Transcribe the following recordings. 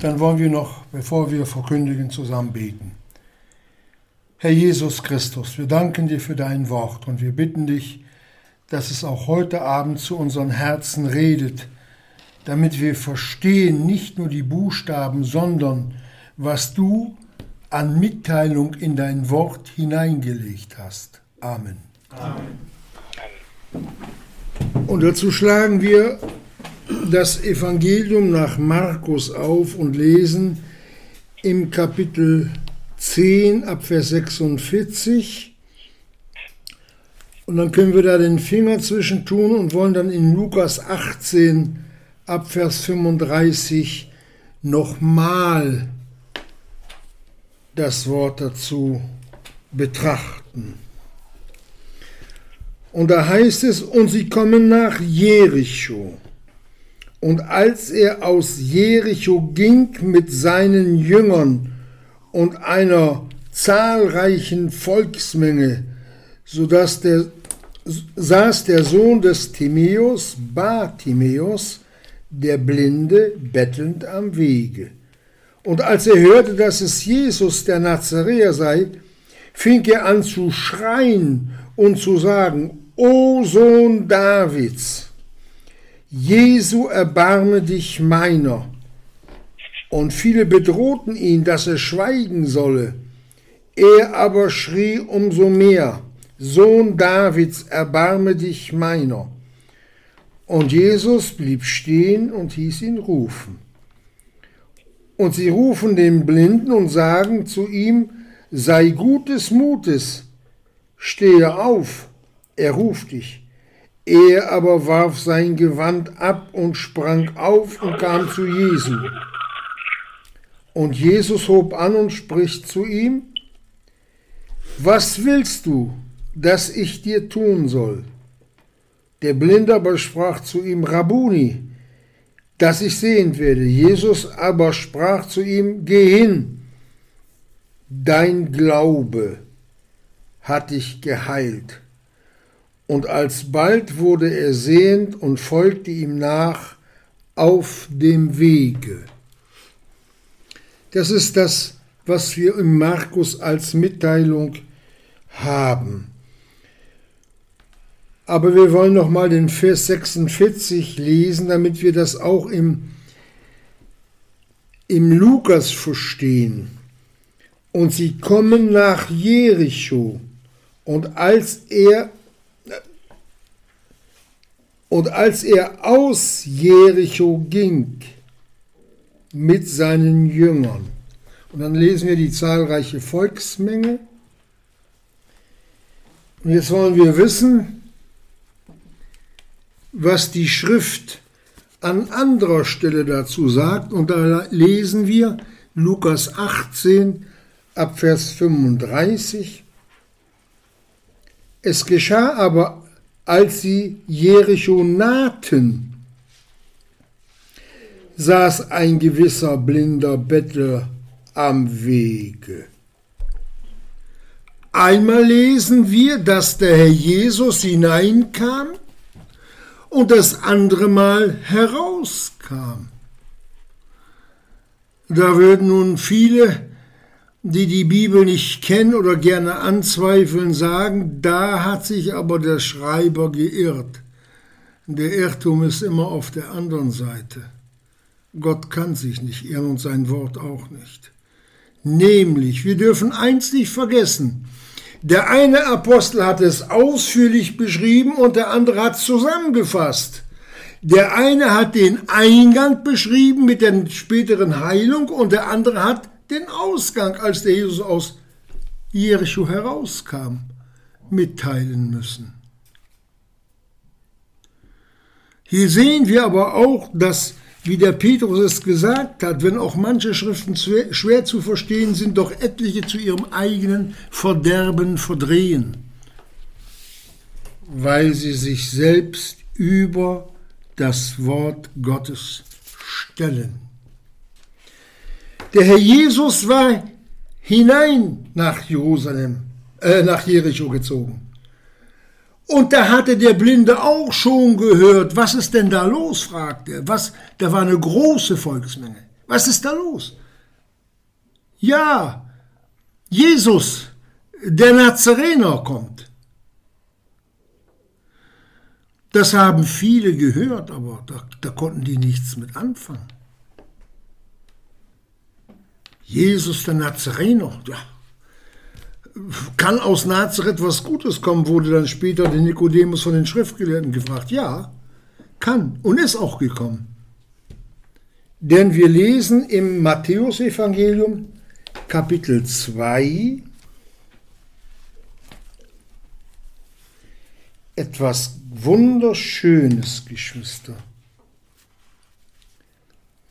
Dann wollen wir noch, bevor wir verkündigen, zusammen beten. Herr Jesus Christus, wir danken dir für dein Wort und wir bitten dich, dass es auch heute Abend zu unseren Herzen redet, damit wir verstehen nicht nur die Buchstaben, sondern was du an Mitteilung in dein Wort hineingelegt hast. Amen. Amen. Und dazu schlagen wir das Evangelium nach Markus auf und lesen im Kapitel 10 ab Vers 46. Und dann können wir da den Finger zwischen tun und wollen dann in Lukas 18 ab Vers 35 nochmal das Wort dazu betrachten. Und da heißt es, und sie kommen nach Jericho. Und als er aus Jericho ging mit seinen Jüngern und einer zahlreichen Volksmenge, so dass der, saß der Sohn des Timäus, Bartimäus, der Blinde, bettelnd am Wege. Und als er hörte, dass es Jesus der Nazaräer sei, fing er an zu schreien und zu sagen, O Sohn Davids, Jesu erbarme dich meiner. Und viele bedrohten ihn, dass er schweigen solle. Er aber schrie umso mehr, Sohn Davids, erbarme dich meiner. Und Jesus blieb stehen und hieß ihn rufen. Und sie rufen den Blinden und sagen zu ihm, sei gutes Mutes, stehe auf, er ruft dich. Er aber warf sein Gewand ab und sprang auf und kam zu Jesu. Und Jesus hob an und spricht zu ihm, Was willst du, dass ich dir tun soll? Der Blinde aber sprach zu ihm, Rabuni, dass ich sehen werde. Jesus aber sprach zu ihm, Geh hin, dein Glaube hat dich geheilt. Und alsbald wurde er sehend und folgte ihm nach auf dem Wege. Das ist das, was wir im Markus als Mitteilung haben. Aber wir wollen noch mal den Vers 46 lesen, damit wir das auch im, im Lukas verstehen. Und sie kommen nach Jericho. Und als er und als er aus Jericho ging mit seinen Jüngern, und dann lesen wir die zahlreiche Volksmenge, und jetzt wollen wir wissen, was die Schrift an anderer Stelle dazu sagt, und da lesen wir Lukas 18 ab Vers 35. Es geschah aber als sie Jericho nahten, saß ein gewisser blinder Bettler am Wege. Einmal lesen wir, dass der Herr Jesus hineinkam und das andere Mal herauskam. Da würden nun viele die die Bibel nicht kennen oder gerne anzweifeln, sagen, da hat sich aber der Schreiber geirrt. Der Irrtum ist immer auf der anderen Seite. Gott kann sich nicht irren und sein Wort auch nicht. Nämlich, wir dürfen eins nicht vergessen. Der eine Apostel hat es ausführlich beschrieben und der andere hat es zusammengefasst. Der eine hat den Eingang beschrieben mit der späteren Heilung und der andere hat den Ausgang, als der Jesus aus Jericho herauskam, mitteilen müssen. Hier sehen wir aber auch, dass, wie der Petrus es gesagt hat, wenn auch manche Schriften schwer zu verstehen sind, doch etliche zu ihrem eigenen Verderben verdrehen, weil sie sich selbst über das Wort Gottes stellen. Der Herr Jesus war hinein nach Jerusalem, äh, nach Jericho gezogen. Und da hatte der Blinde auch schon gehört, was ist denn da los, fragte er. Was, da war eine große Volksmenge. Was ist da los? Ja, Jesus, der Nazarener kommt. Das haben viele gehört, aber da, da konnten die nichts mit anfangen. Jesus der Nazarener, ja, kann aus Nazareth was Gutes kommen, wurde dann später der Nikodemus von den Schriftgelehrten gefragt. Ja, kann und ist auch gekommen. Denn wir lesen im Matthäusevangelium Kapitel 2 etwas Wunderschönes, Geschwister.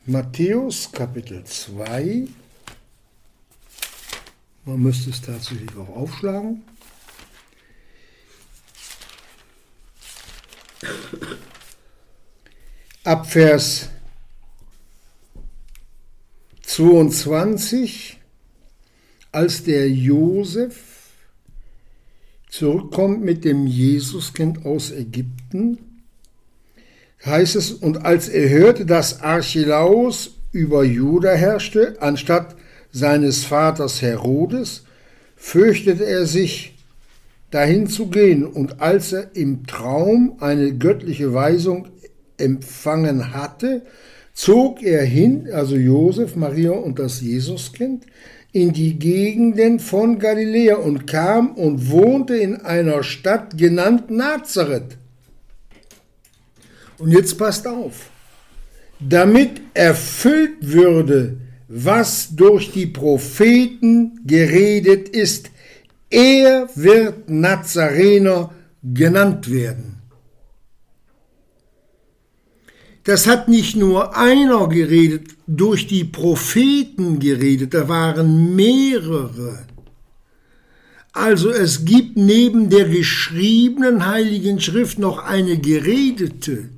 Matthäus Kapitel 2 man müsste es tatsächlich auch aufschlagen. Ab Vers 22, als der Josef zurückkommt mit dem Jesuskind aus Ägypten, heißt es, und als er hörte, dass Archelaus über Juda herrschte, anstatt seines Vaters Herodes, fürchtete er sich, dahin zu gehen, und als er im Traum eine göttliche Weisung empfangen hatte, zog er hin, also Josef, Maria und das Jesuskind, in die Gegenden von Galiläa und kam und wohnte in einer Stadt genannt Nazareth. Und jetzt passt auf, damit erfüllt würde, was durch die Propheten geredet ist. Er wird Nazarener genannt werden. Das hat nicht nur einer geredet, durch die Propheten geredet, da waren mehrere. Also es gibt neben der geschriebenen heiligen Schrift noch eine geredete,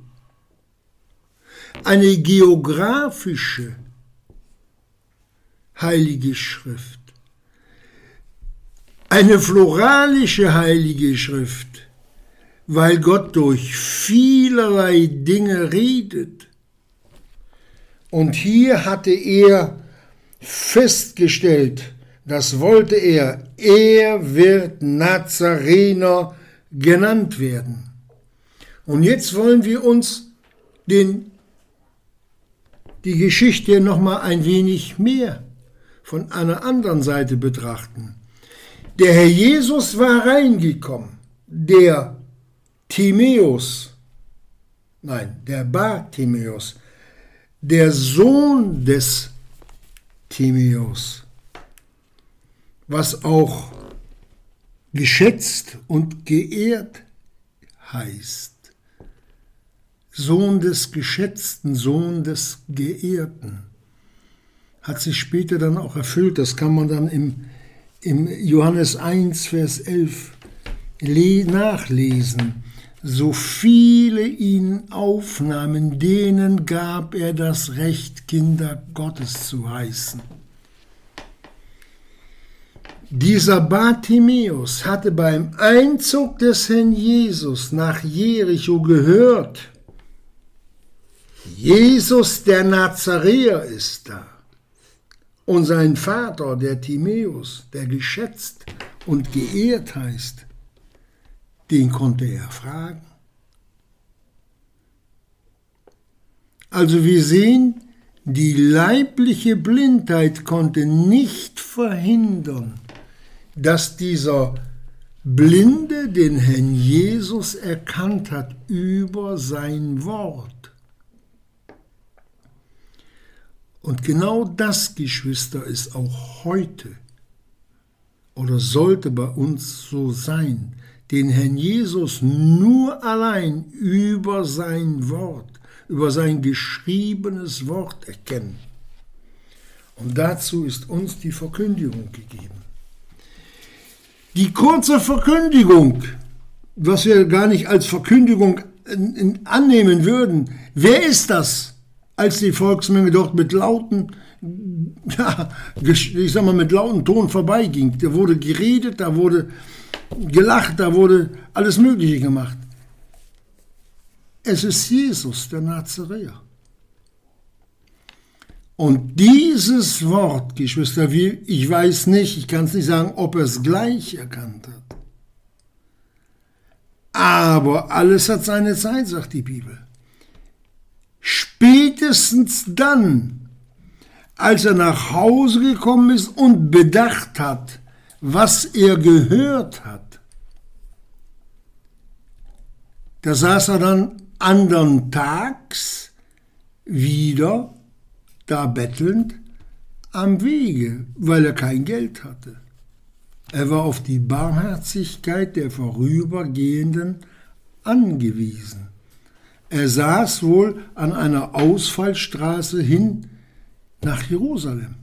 eine geografische, Heilige Schrift. Eine floralische Heilige Schrift, weil Gott durch vielerlei Dinge redet. Und hier hatte er festgestellt, das wollte er, er wird Nazarener genannt werden. Und jetzt wollen wir uns den, die Geschichte noch mal ein wenig mehr von einer anderen Seite betrachten. Der Herr Jesus war reingekommen, der Timäus, nein, der Bartimäus, der Sohn des Timäus, was auch geschätzt und geehrt heißt. Sohn des Geschätzten, Sohn des Geehrten hat sich später dann auch erfüllt. Das kann man dann im, im Johannes 1, Vers 11 nachlesen. So viele ihn aufnahmen, denen gab er das Recht, Kinder Gottes zu heißen. Dieser Bartimäus hatte beim Einzug des Herrn Jesus nach Jericho gehört, Jesus der Nazaräer ist da. Und sein Vater, der Timäus, der geschätzt und geehrt heißt, den konnte er fragen. Also wir sehen, die leibliche Blindheit konnte nicht verhindern, dass dieser Blinde den Herrn Jesus erkannt hat über sein Wort. Und genau das, Geschwister, ist auch heute oder sollte bei uns so sein, den Herrn Jesus nur allein über sein Wort, über sein geschriebenes Wort erkennen. Und dazu ist uns die Verkündigung gegeben. Die kurze Verkündigung, was wir gar nicht als Verkündigung annehmen würden, wer ist das? Als die Volksmenge dort mit lauten, ja, ich sag mal, mit lauten Ton vorbeiging. Da wurde geredet, da wurde gelacht, da wurde alles Mögliche gemacht. Es ist Jesus, der Nazaräer. Und dieses Wort, Geschwister, ich weiß nicht, ich kann es nicht sagen, ob er es gleich erkannt hat. Aber alles hat seine Zeit, sagt die Bibel. Spätestens dann, als er nach Hause gekommen ist und bedacht hat, was er gehört hat, da saß er dann andern Tags wieder da bettelnd am Wege, weil er kein Geld hatte. Er war auf die Barmherzigkeit der Vorübergehenden angewiesen. Er saß wohl an einer Ausfallstraße hin nach Jerusalem.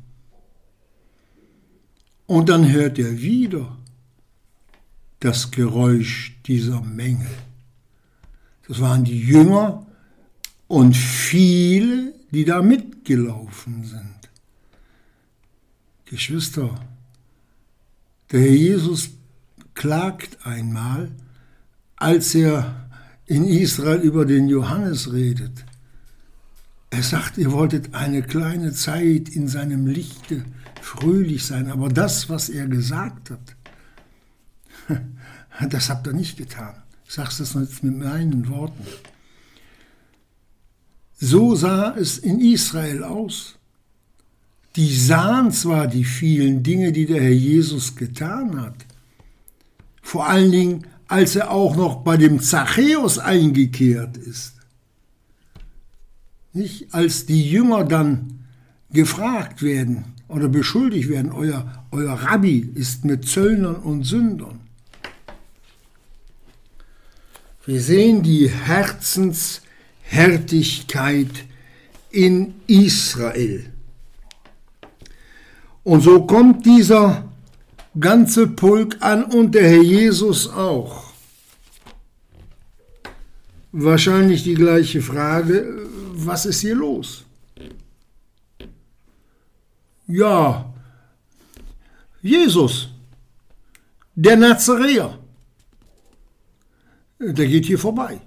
Und dann hört er wieder das Geräusch dieser Menge. Das waren die Jünger und viele, die da mitgelaufen sind. Geschwister, der Herr Jesus klagt einmal, als er in Israel über den Johannes redet. Er sagt, ihr wolltet eine kleine Zeit in seinem Lichte fröhlich sein, aber das, was er gesagt hat, das habt ihr nicht getan. Ich sage es jetzt mit meinen Worten. So sah es in Israel aus. Die sahen zwar die vielen Dinge, die der Herr Jesus getan hat, vor allen Dingen, als er auch noch bei dem Zachäus eingekehrt ist. Nicht? Als die Jünger dann gefragt werden oder beschuldigt werden, euer, euer Rabbi ist mit Zöllnern und Sündern. Wir sehen die Herzenshärtigkeit in Israel. Und so kommt dieser ganze Pulk an und der Herr Jesus auch. Wahrscheinlich die gleiche Frage, was ist hier los? Ja, Jesus, der Nazaräer der geht hier vorbei.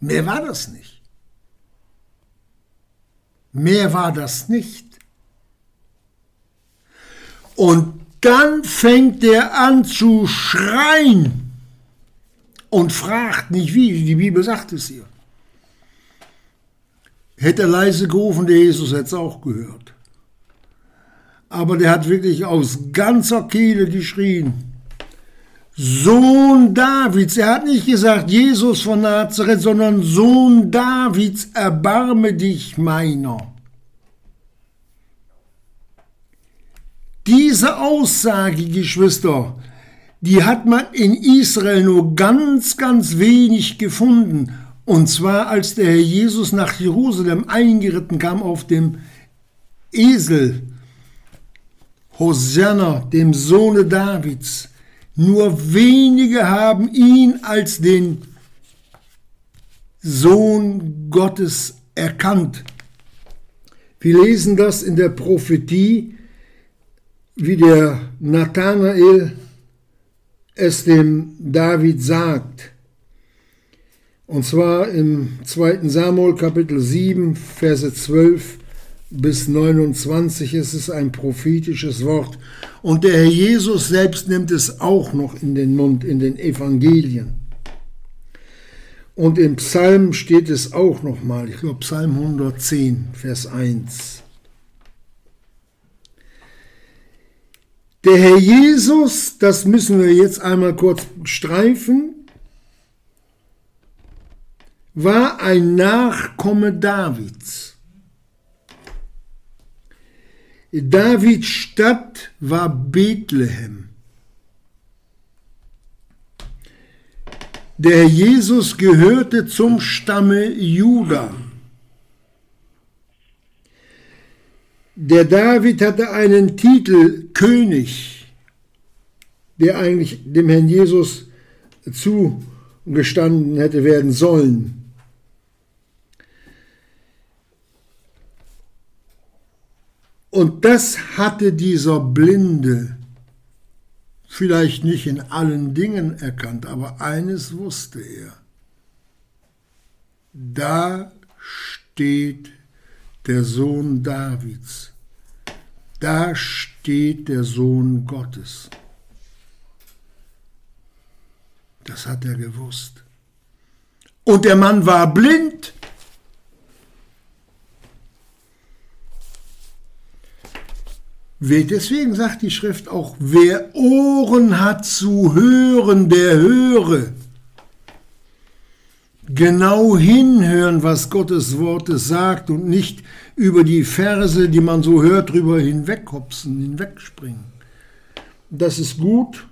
Mehr war das nicht. Mehr war das nicht. Und dann fängt er an zu schreien und fragt nicht wie, die Bibel sagt es hier. Hätte er leise gerufen, der Jesus hätte es auch gehört. Aber der hat wirklich aus ganzer Kehle geschrien. Sohn Davids. Er hat nicht gesagt Jesus von Nazareth, sondern Sohn Davids, erbarme dich meiner. Diese Aussage, Geschwister, die hat man in Israel nur ganz, ganz wenig gefunden. Und zwar als der Herr Jesus nach Jerusalem eingeritten kam auf dem Esel, Hosanna, dem Sohne Davids. Nur wenige haben ihn als den Sohn Gottes erkannt. Wir lesen das in der Prophetie, wie der Nathanael es dem David sagt. Und zwar im 2. Samuel Kapitel 7, Verse 12 bis 29 ist es ein prophetisches Wort. Und der Herr Jesus selbst nimmt es auch noch in den Mund, in den Evangelien. Und im Psalm steht es auch nochmal, ich glaube Psalm 110, Vers 1. Der Herr Jesus, das müssen wir jetzt einmal kurz streifen, war ein Nachkomme Davids. Davids Stadt war Bethlehem. Der Jesus gehörte zum Stamme Juda. Der David hatte einen Titel König, der eigentlich dem Herrn Jesus zugestanden hätte werden sollen. Und das hatte dieser Blinde vielleicht nicht in allen Dingen erkannt, aber eines wusste er. Da steht der Sohn Davids. Da steht der Sohn Gottes. Das hat er gewusst. Und der Mann war blind. Deswegen sagt die Schrift auch, wer Ohren hat zu hören, der höre. Genau hinhören, was Gottes Worte sagt und nicht über die Verse, die man so hört, drüber hinweghopsen, hinwegspringen. Das ist gut,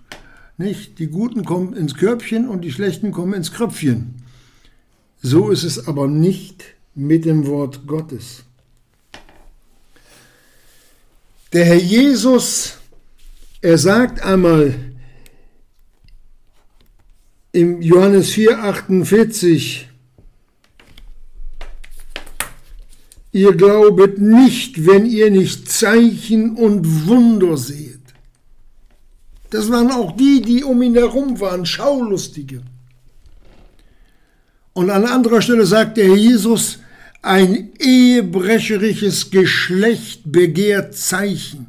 nicht? Die Guten kommen ins Körbchen und die Schlechten kommen ins Kröpfchen. So ist es aber nicht mit dem Wort Gottes. Der Herr Jesus, er sagt einmal im Johannes 4, 48, ihr glaubet nicht, wenn ihr nicht Zeichen und Wunder seht. Das waren auch die, die um ihn herum waren, Schaulustige. Und an anderer Stelle sagt der Jesus, ein ehebrecherisches Geschlecht begehrt Zeichen.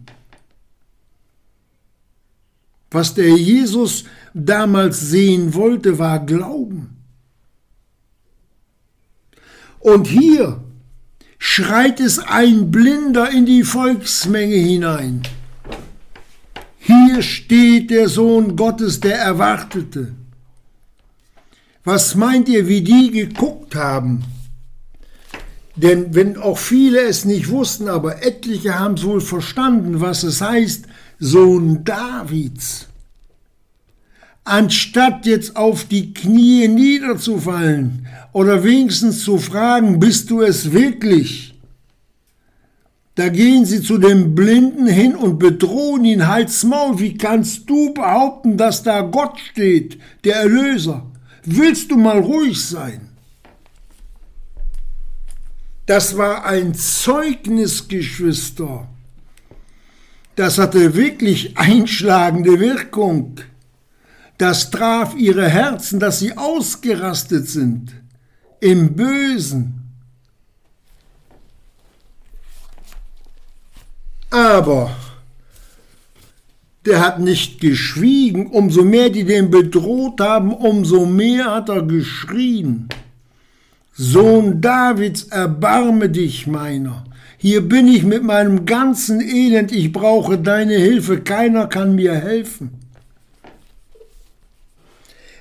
Was der Jesus damals sehen wollte, war Glauben. Und hier schreit es ein Blinder in die Volksmenge hinein. Hier steht der Sohn Gottes, der Erwartete. Was meint ihr, wie die geguckt haben? Denn wenn auch viele es nicht wussten, aber etliche haben es wohl verstanden, was es heißt, Sohn Davids. Anstatt jetzt auf die Knie niederzufallen oder wenigstens zu fragen, bist du es wirklich? Da gehen sie zu dem Blinden hin und bedrohen ihn Hals Maul. Wie kannst du behaupten, dass da Gott steht, der Erlöser? Willst du mal ruhig sein? Das war ein Zeugnis, Geschwister. Das hatte wirklich einschlagende Wirkung. Das traf ihre Herzen, dass sie ausgerastet sind im Bösen. Aber der hat nicht geschwiegen, umso mehr die den bedroht haben, umso mehr hat er geschrien. Sohn Davids, erbarme dich meiner. Hier bin ich mit meinem ganzen Elend, ich brauche deine Hilfe, keiner kann mir helfen.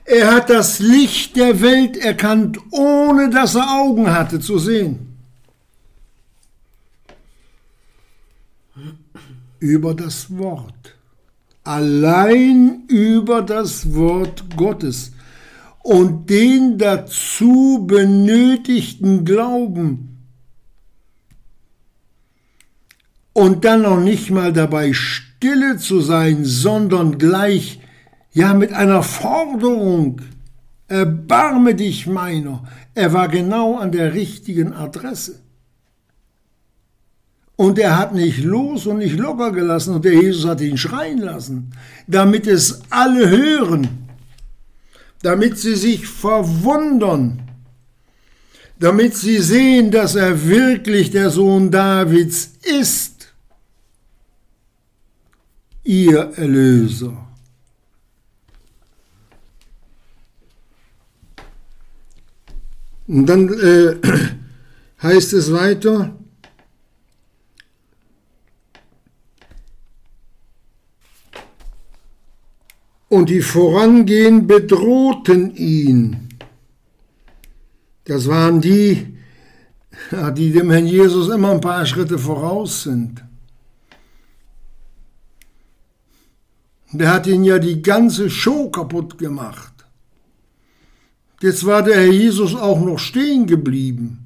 Er hat das Licht der Welt erkannt, ohne dass er Augen hatte zu sehen. Über das Wort. Allein über das Wort Gottes und den dazu benötigten Glauben. Und dann noch nicht mal dabei stille zu sein, sondern gleich, ja, mit einer Forderung, erbarme dich meiner. Er war genau an der richtigen Adresse. Und er hat nicht los und nicht locker gelassen und der Jesus hat ihn schreien lassen, damit es alle hören damit sie sich verwundern, damit sie sehen, dass er wirklich der Sohn Davids ist, ihr Erlöser. Und dann äh, heißt es weiter, und die vorangehen bedrohten ihn. Das waren die, die dem Herrn Jesus immer ein paar Schritte voraus sind. Der hat ihn ja die ganze Show kaputt gemacht. Jetzt war der Herr Jesus auch noch stehen geblieben,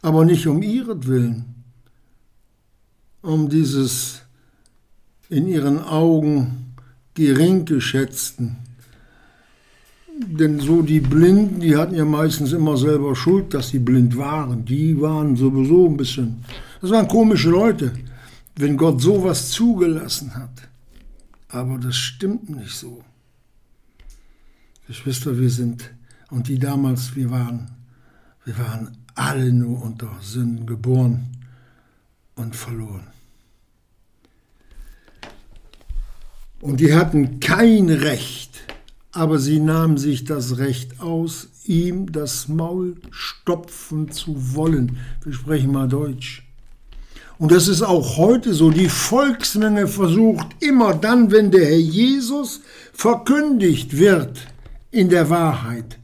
aber nicht um ihretwillen, um dieses in ihren Augen gering geschätzten. Denn so die Blinden, die hatten ja meistens immer selber Schuld, dass sie blind waren. Die waren sowieso ein bisschen. Das waren komische Leute, wenn Gott sowas zugelassen hat. Aber das stimmt nicht so. Geschwister, wir sind, und die damals, wir waren, wir waren alle nur unter Sünden geboren und verloren. Und die hatten kein Recht, aber sie nahmen sich das Recht aus, ihm das Maul stopfen zu wollen. Wir sprechen mal Deutsch. Und das ist auch heute so. Die Volksmenge versucht immer dann, wenn der Herr Jesus verkündigt wird in der Wahrheit,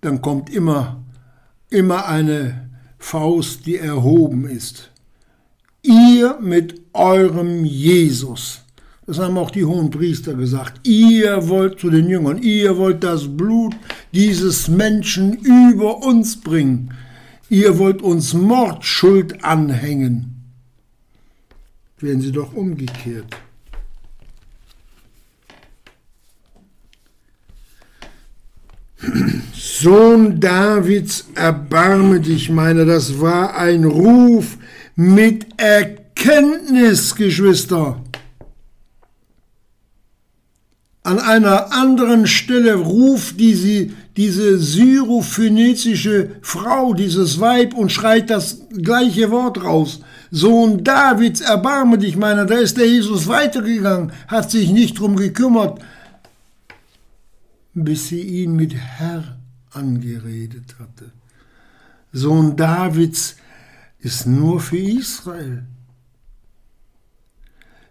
dann kommt immer, immer eine Faust, die erhoben ist. Ihr mit eurem Jesus. Das haben auch die hohen Priester gesagt. Ihr wollt zu den Jüngern, ihr wollt das Blut dieses Menschen über uns bringen. Ihr wollt uns Mordschuld anhängen. Werden sie doch umgekehrt. Sohn Davids, erbarme dich meiner. Das war ein Ruf mit Erkenntnis, Geschwister. An einer anderen Stelle ruft diese, diese syrophönizische Frau, dieses Weib, und schreit das gleiche Wort raus. Sohn Davids, erbarme dich meiner. Da ist der Jesus weitergegangen, hat sich nicht drum gekümmert, bis sie ihn mit Herr angeredet hatte. Sohn Davids ist nur für Israel.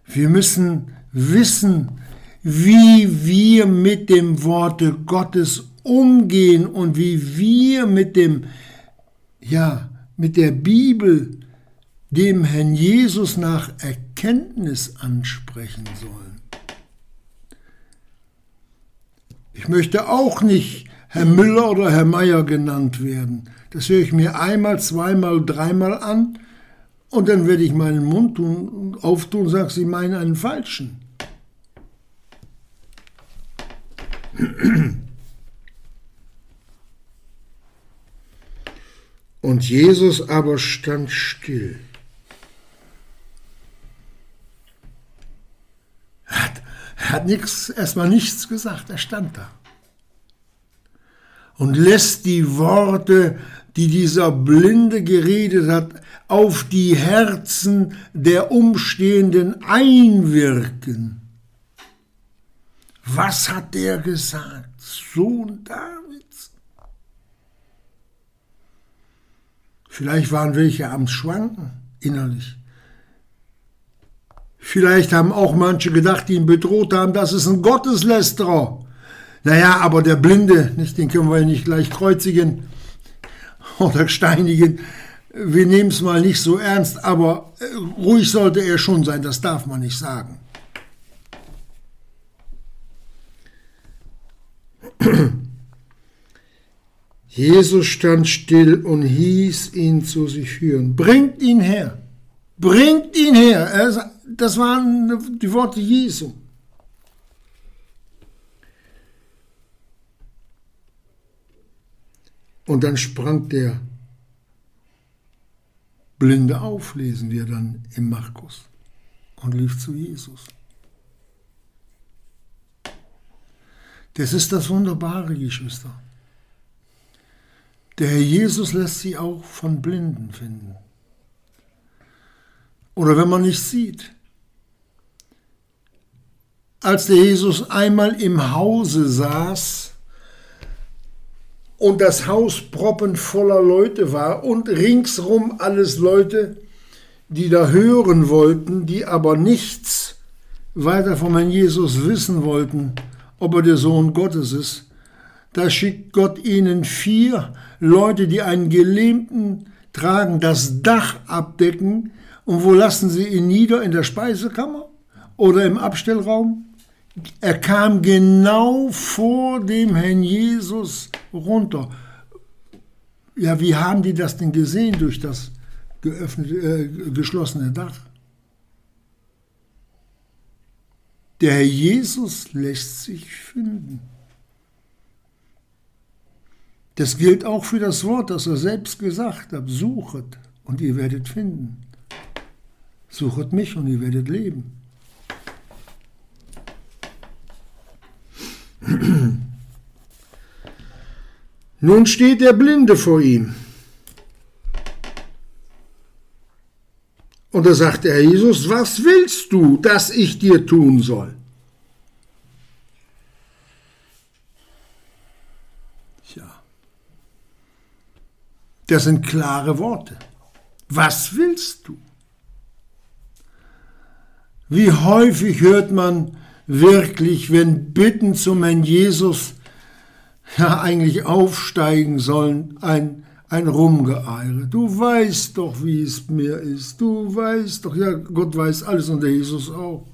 Wir müssen wissen, wie wir mit dem Worte Gottes umgehen und wie wir mit dem, ja, mit der Bibel dem Herrn Jesus nach Erkenntnis ansprechen sollen. Ich möchte auch nicht Herr Müller oder Herr Meier genannt werden. Das höre ich mir einmal, zweimal, dreimal an und dann werde ich meinen Mund tun, auftun und sage, Sie meinen einen falschen. Und Jesus aber stand still. Er hat, er hat nichts, erstmal nichts gesagt, er stand da. Und lässt die Worte, die dieser Blinde geredet hat, auf die Herzen der Umstehenden einwirken. Was hat der gesagt? Sohn Davids? Vielleicht waren welche am Schwanken innerlich. Vielleicht haben auch manche gedacht, die ihn bedroht haben, das ist ein Gotteslästerer. Naja, aber der Blinde, nicht, den können wir nicht gleich kreuzigen oder steinigen. Wir nehmen es mal nicht so ernst, aber äh, ruhig sollte er schon sein, das darf man nicht sagen. Jesus stand still und hieß ihn zu sich führen. Bringt ihn her. Bringt ihn her. Das waren die Worte Jesu. Und dann sprang der Blinde auf, lesen wir dann im Markus, und lief zu Jesus. Das ist das Wunderbare, Geschwister. Der Herr Jesus lässt sie auch von Blinden finden. Oder wenn man nicht sieht. Als der Jesus einmal im Hause saß und das Haus proppen voller Leute war und ringsrum alles Leute, die da hören wollten, die aber nichts weiter von Herrn Jesus wissen wollten, ob er der Sohn Gottes ist. Da schickt Gott ihnen vier Leute, die einen Gelähmten tragen, das Dach abdecken. Und wo lassen sie ihn nieder? In der Speisekammer oder im Abstellraum? Er kam genau vor dem Herrn Jesus runter. Ja, wie haben die das denn gesehen durch das geöffnete, äh, geschlossene Dach? Der Herr Jesus lässt sich finden. Das gilt auch für das Wort, das er selbst gesagt hat. Suchet und ihr werdet finden. Suchet mich und ihr werdet leben. Nun steht der Blinde vor ihm. Und da sagt er Jesus, was willst du, dass ich dir tun soll? Tja, das sind klare Worte. Was willst du? Wie häufig hört man, wirklich, wenn Bitten zum Herrn Jesus ja eigentlich aufsteigen sollen, ein, ein Rumgeeire. Du weißt doch, wie es mir ist. Du weißt doch, ja, Gott weiß alles und der Jesus auch.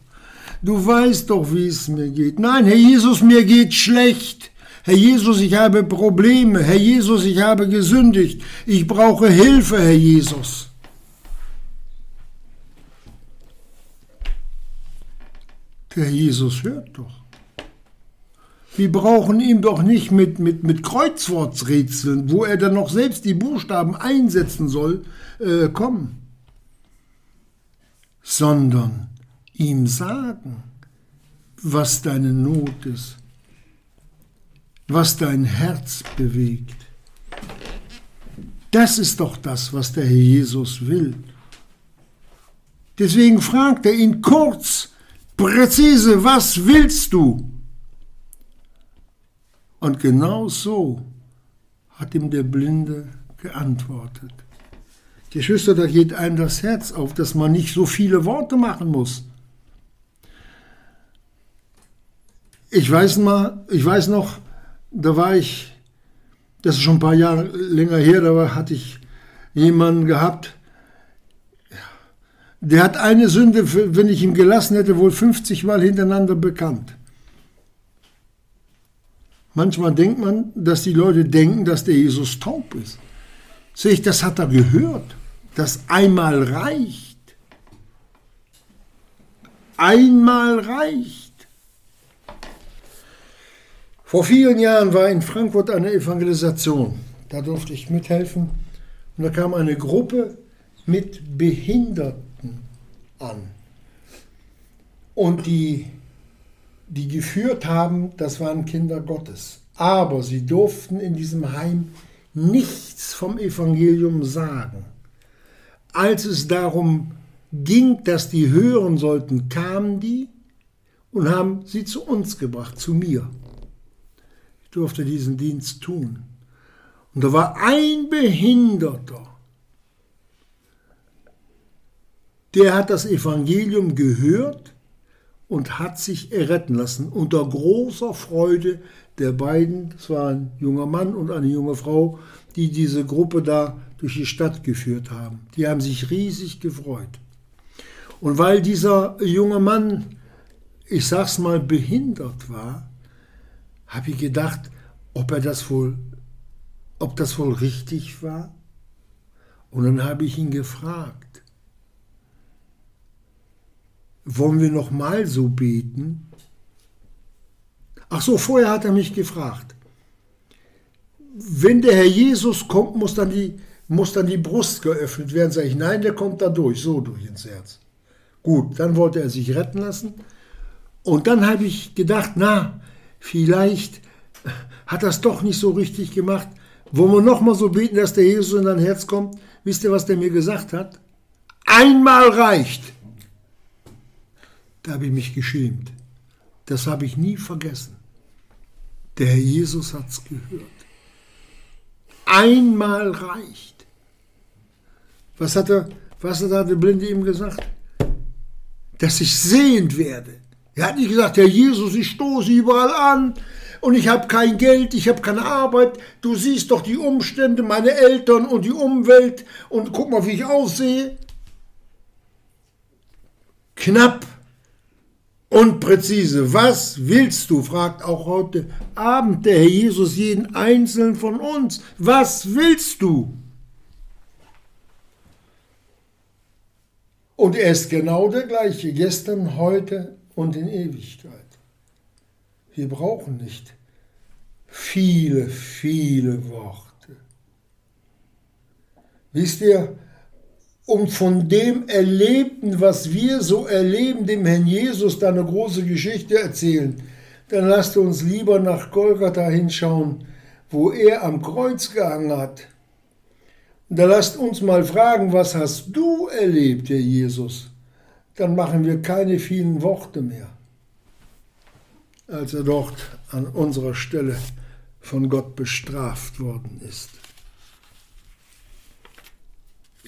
Du weißt doch, wie es mir geht. Nein, Herr Jesus, mir geht schlecht. Herr Jesus, ich habe Probleme. Herr Jesus, ich habe gesündigt. Ich brauche Hilfe, Herr Jesus. Der Jesus hört doch. Wir brauchen ihn doch nicht mit, mit, mit Kreuzworträtseln, wo er dann noch selbst die Buchstaben einsetzen soll, äh, kommen, sondern ihm sagen, was deine Not ist, was dein Herz bewegt. Das ist doch das, was der Herr Jesus will. Deswegen fragt er ihn kurz, präzise, was willst du? Und genau so hat ihm der Blinde geantwortet. Geschwister, da geht einem das Herz auf, dass man nicht so viele Worte machen muss. Ich weiß mal, ich weiß noch, da war ich, das ist schon ein paar Jahre länger her, da hatte ich jemanden gehabt, der hat eine Sünde, wenn ich ihn gelassen hätte, wohl 50 Mal hintereinander bekannt. Manchmal denkt man, dass die Leute denken, dass der Jesus taub ist. Sehe ich, das hat er gehört. Das einmal reicht. Einmal reicht. Vor vielen Jahren war in Frankfurt eine Evangelisation. Da durfte ich mithelfen. Und da kam eine Gruppe mit Behinderten an. Und die die geführt haben, das waren Kinder Gottes. Aber sie durften in diesem Heim nichts vom Evangelium sagen. Als es darum ging, dass die hören sollten, kamen die und haben sie zu uns gebracht, zu mir. Ich durfte diesen Dienst tun. Und da war ein Behinderter, der hat das Evangelium gehört und hat sich erretten lassen unter großer Freude der beiden, das war ein junger Mann und eine junge Frau, die diese Gruppe da durch die Stadt geführt haben. Die haben sich riesig gefreut. Und weil dieser junge Mann, ich sag's mal, behindert war, habe ich gedacht, ob er das wohl, ob das wohl richtig war. Und dann habe ich ihn gefragt, wollen wir noch mal so beten? Ach so, vorher hat er mich gefragt. Wenn der Herr Jesus kommt, muss dann die, muss dann die Brust geöffnet werden. Sag ich, nein, der kommt da durch, so durch ins Herz. Gut, dann wollte er sich retten lassen. Und dann habe ich gedacht, na, vielleicht hat das doch nicht so richtig gemacht. Wollen wir noch mal so beten, dass der Jesus in dein Herz kommt? Wisst ihr, was der mir gesagt hat? Einmal reicht. Da habe ich mich geschämt. Das habe ich nie vergessen. Der Herr Jesus hat es gehört. Einmal reicht. Was hat, er, was hat der Blinde ihm gesagt? Dass ich sehend werde. Er hat nicht gesagt, Herr Jesus, ich stoße überall an und ich habe kein Geld, ich habe keine Arbeit. Du siehst doch die Umstände, meine Eltern und die Umwelt und guck mal, wie ich aussehe. Knapp und präzise. Was willst du? fragt auch heute Abend der Herr Jesus jeden Einzelnen von uns. Was willst du? Und er ist genau der gleiche, gestern, heute und in Ewigkeit. Wir brauchen nicht viele, viele Worte. Wisst ihr, um von dem Erlebten, was wir so erleben, dem Herrn Jesus, da eine große Geschichte erzählen, dann lasst uns lieber nach Golgatha hinschauen, wo er am Kreuz gehangen hat, Da lasst uns mal fragen, was hast du erlebt, Herr Jesus? Dann machen wir keine vielen Worte mehr, als er dort an unserer Stelle von Gott bestraft worden ist.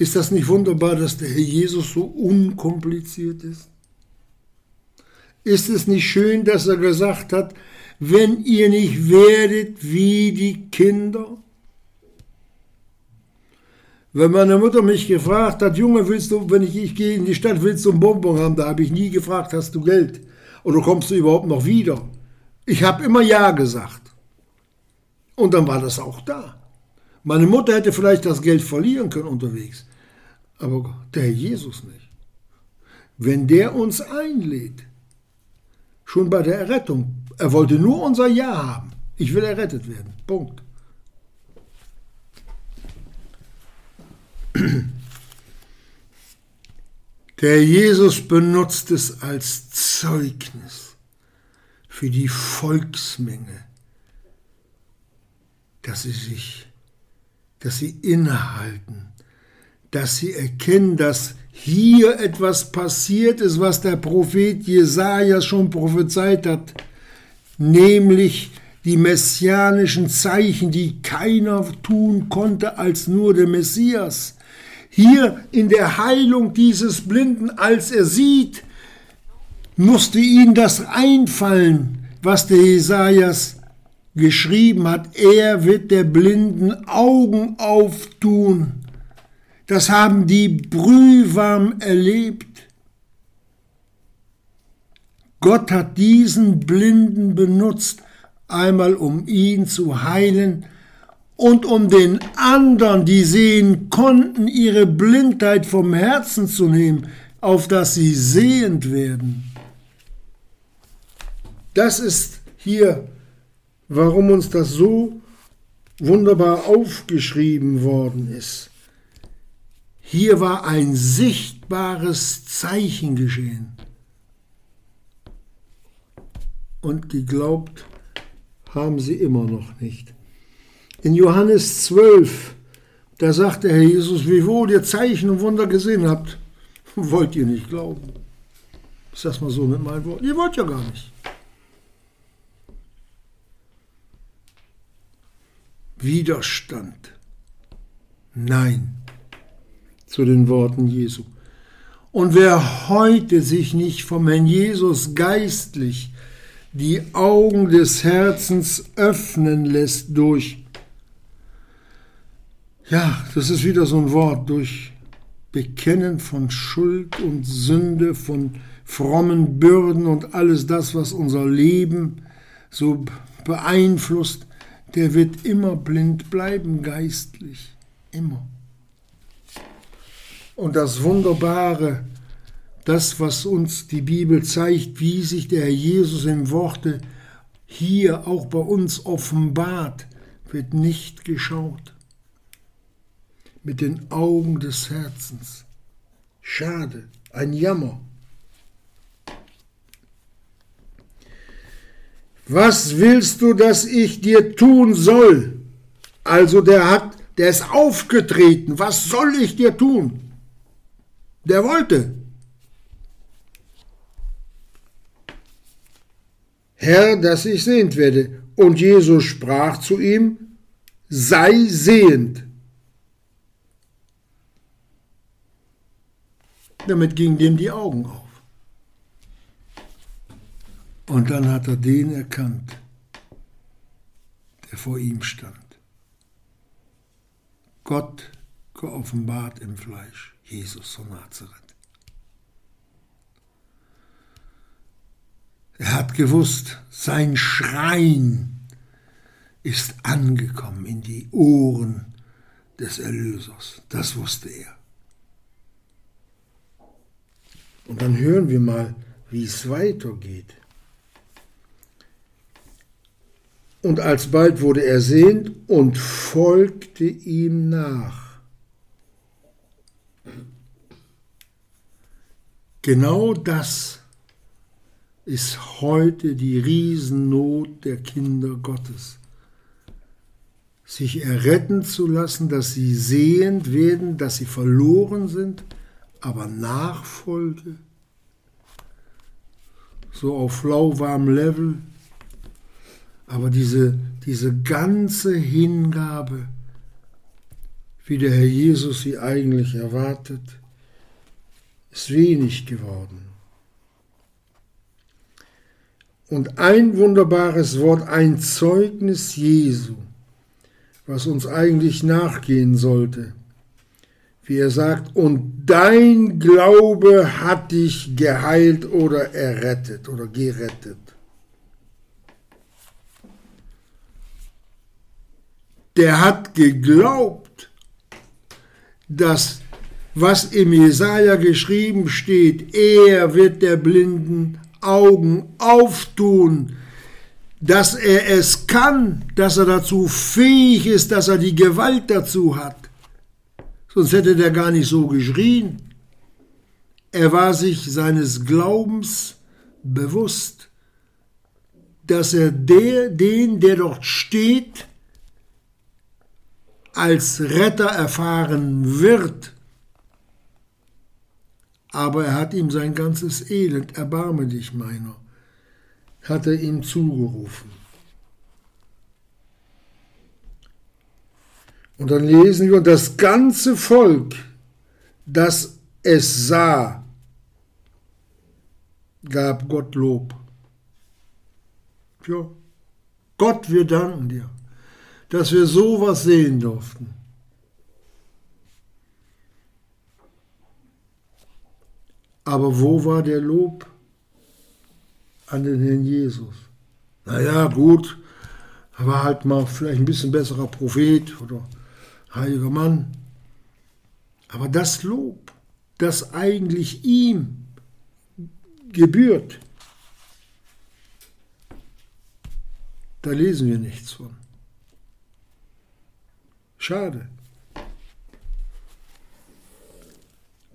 Ist das nicht wunderbar, dass der Herr Jesus so unkompliziert ist? Ist es nicht schön, dass er gesagt hat, wenn ihr nicht werdet wie die Kinder? Wenn meine Mutter mich gefragt hat, Junge, willst du, wenn ich, ich gehe in die Stadt, willst du einen Bonbon haben? Da habe ich nie gefragt, hast du Geld? Oder kommst du überhaupt noch wieder? Ich habe immer Ja gesagt. Und dann war das auch da. Meine Mutter hätte vielleicht das Geld verlieren können unterwegs, aber der Herr Jesus nicht. Wenn der uns einlädt, schon bei der Errettung, er wollte nur unser Ja haben. Ich will errettet werden. Punkt. Der Jesus benutzt es als Zeugnis für die Volksmenge, dass sie sich, dass sie innehalten, dass sie erkennen, dass hier etwas passiert ist, was der Prophet Jesaja schon prophezeit hat, nämlich die messianischen Zeichen, die keiner tun konnte als nur der Messias. Hier in der Heilung dieses Blinden, als er sieht, musste ihm das einfallen, was der Jesajas geschrieben hat. Er wird der Blinden Augen auftun. Das haben die brühwarm erlebt. Gott hat diesen Blinden benutzt, einmal um ihn zu heilen und um den anderen, die sehen konnten, ihre Blindheit vom Herzen zu nehmen, auf dass sie sehend werden. Das ist hier, warum uns das so wunderbar aufgeschrieben worden ist. Hier war ein sichtbares Zeichen geschehen. Und geglaubt haben sie immer noch nicht. In Johannes 12, da sagt der Herr Jesus, wiewohl ihr Zeichen und Wunder gesehen habt, wollt ihr nicht glauben. Ich sag's mal so mit meinen Worten. Ihr wollt ja gar nicht. Widerstand. Nein zu den Worten Jesu. Und wer heute sich nicht vom Herrn Jesus geistlich die Augen des Herzens öffnen lässt durch, ja, das ist wieder so ein Wort, durch Bekennen von Schuld und Sünde, von frommen Bürden und alles das, was unser Leben so beeinflusst, der wird immer blind bleiben geistlich, immer. Und das Wunderbare, das, was uns die Bibel zeigt, wie sich der Herr Jesus im Worte hier auch bei uns offenbart, wird nicht geschaut. Mit den Augen des Herzens. Schade, ein Jammer. Was willst du, dass ich dir tun soll? Also der hat, der ist aufgetreten. Was soll ich dir tun? Der wollte. Herr, dass ich sehend werde. Und Jesus sprach zu ihm, sei sehend. Damit gingen dem die Augen auf. Und dann hat er den erkannt, der vor ihm stand. Gott geoffenbart im Fleisch. Jesus von Nazareth. Er hat gewusst, sein Schrein ist angekommen in die Ohren des Erlösers. Das wusste er. Und dann hören wir mal, wie es weitergeht. Und alsbald wurde er sehend und folgte ihm nach. Genau das ist heute die Riesennot der Kinder Gottes. sich erretten zu lassen, dass sie sehend werden, dass sie verloren sind, aber Nachfolge, so auf lauwarm Level, aber diese, diese ganze Hingabe, wie der Herr Jesus sie eigentlich erwartet, ist wenig geworden. Und ein wunderbares Wort, ein Zeugnis Jesu, was uns eigentlich nachgehen sollte. Wie er sagt, und dein Glaube hat dich geheilt oder errettet oder gerettet. Der hat geglaubt, dass was im Jesaja geschrieben steht, er wird der blinden Augen auftun, dass er es kann, dass er dazu fähig ist, dass er die Gewalt dazu hat. Sonst hätte der gar nicht so geschrien. Er war sich seines Glaubens bewusst, dass er der, den, der dort steht, als Retter erfahren wird. Aber er hat ihm sein ganzes Elend, erbarme dich meiner, hat er ihm zugerufen. Und dann lesen wir, das ganze Volk, das es sah, gab Gott Lob. Ja, Gott, wir danken dir, dass wir sowas sehen durften. Aber wo war der Lob an den Herrn Jesus? Naja, gut, er war halt mal vielleicht ein bisschen besserer Prophet oder heiliger Mann. Aber das Lob, das eigentlich ihm gebührt, da lesen wir nichts von. Schade.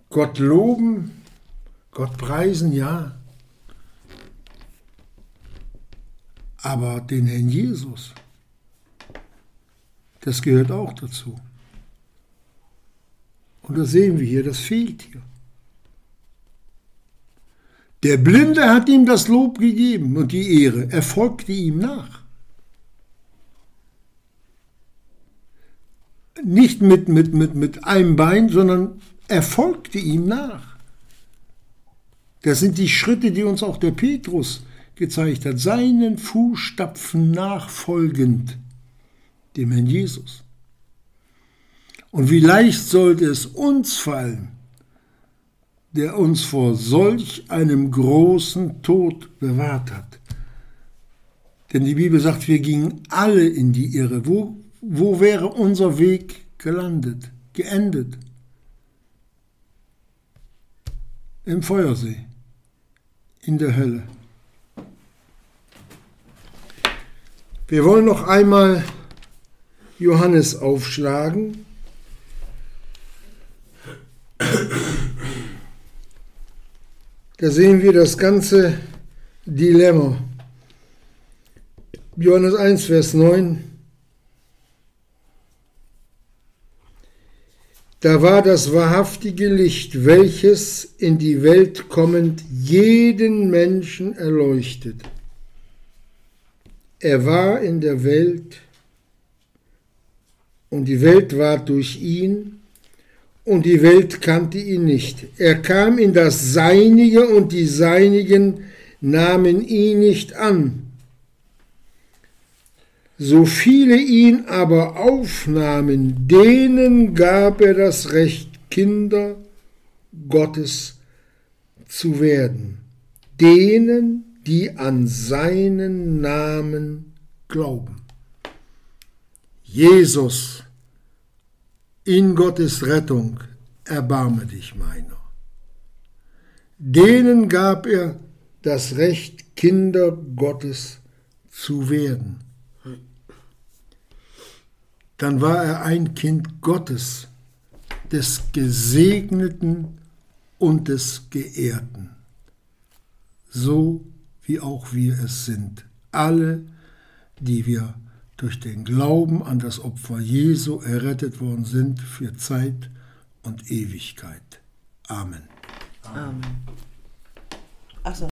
Gott loben Gott preisen, ja. Aber den Herrn Jesus, das gehört auch dazu. Und das sehen wir hier, das fehlt hier. Der Blinde hat ihm das Lob gegeben und die Ehre, er folgte ihm nach. Nicht mit, mit, mit, mit einem Bein, sondern er folgte ihm nach. Das sind die Schritte, die uns auch der Petrus gezeigt hat, seinen Fußstapfen nachfolgend, dem Herrn Jesus. Und wie leicht sollte es uns fallen, der uns vor solch einem großen Tod bewahrt hat. Denn die Bibel sagt, wir gingen alle in die Irre. Wo, wo wäre unser Weg gelandet, geendet? Im Feuersee in der Hölle. Wir wollen noch einmal Johannes aufschlagen. Da sehen wir das ganze Dilemma. Johannes 1, Vers 9. Da war das wahrhaftige Licht, welches in die Welt kommend jeden Menschen erleuchtet. Er war in der Welt und die Welt war durch ihn und die Welt kannte ihn nicht. Er kam in das Seinige und die Seinigen nahmen ihn nicht an. So viele ihn aber aufnahmen, denen gab er das Recht, Kinder Gottes zu werden, denen, die an seinen Namen glauben. Jesus, in Gottes Rettung, erbarme dich meiner. Denen gab er das Recht, Kinder Gottes zu werden dann war er ein Kind Gottes, des Gesegneten und des Geehrten, so wie auch wir es sind, alle, die wir durch den Glauben an das Opfer Jesu errettet worden sind für Zeit und Ewigkeit. Amen. Amen. Amen. Achso.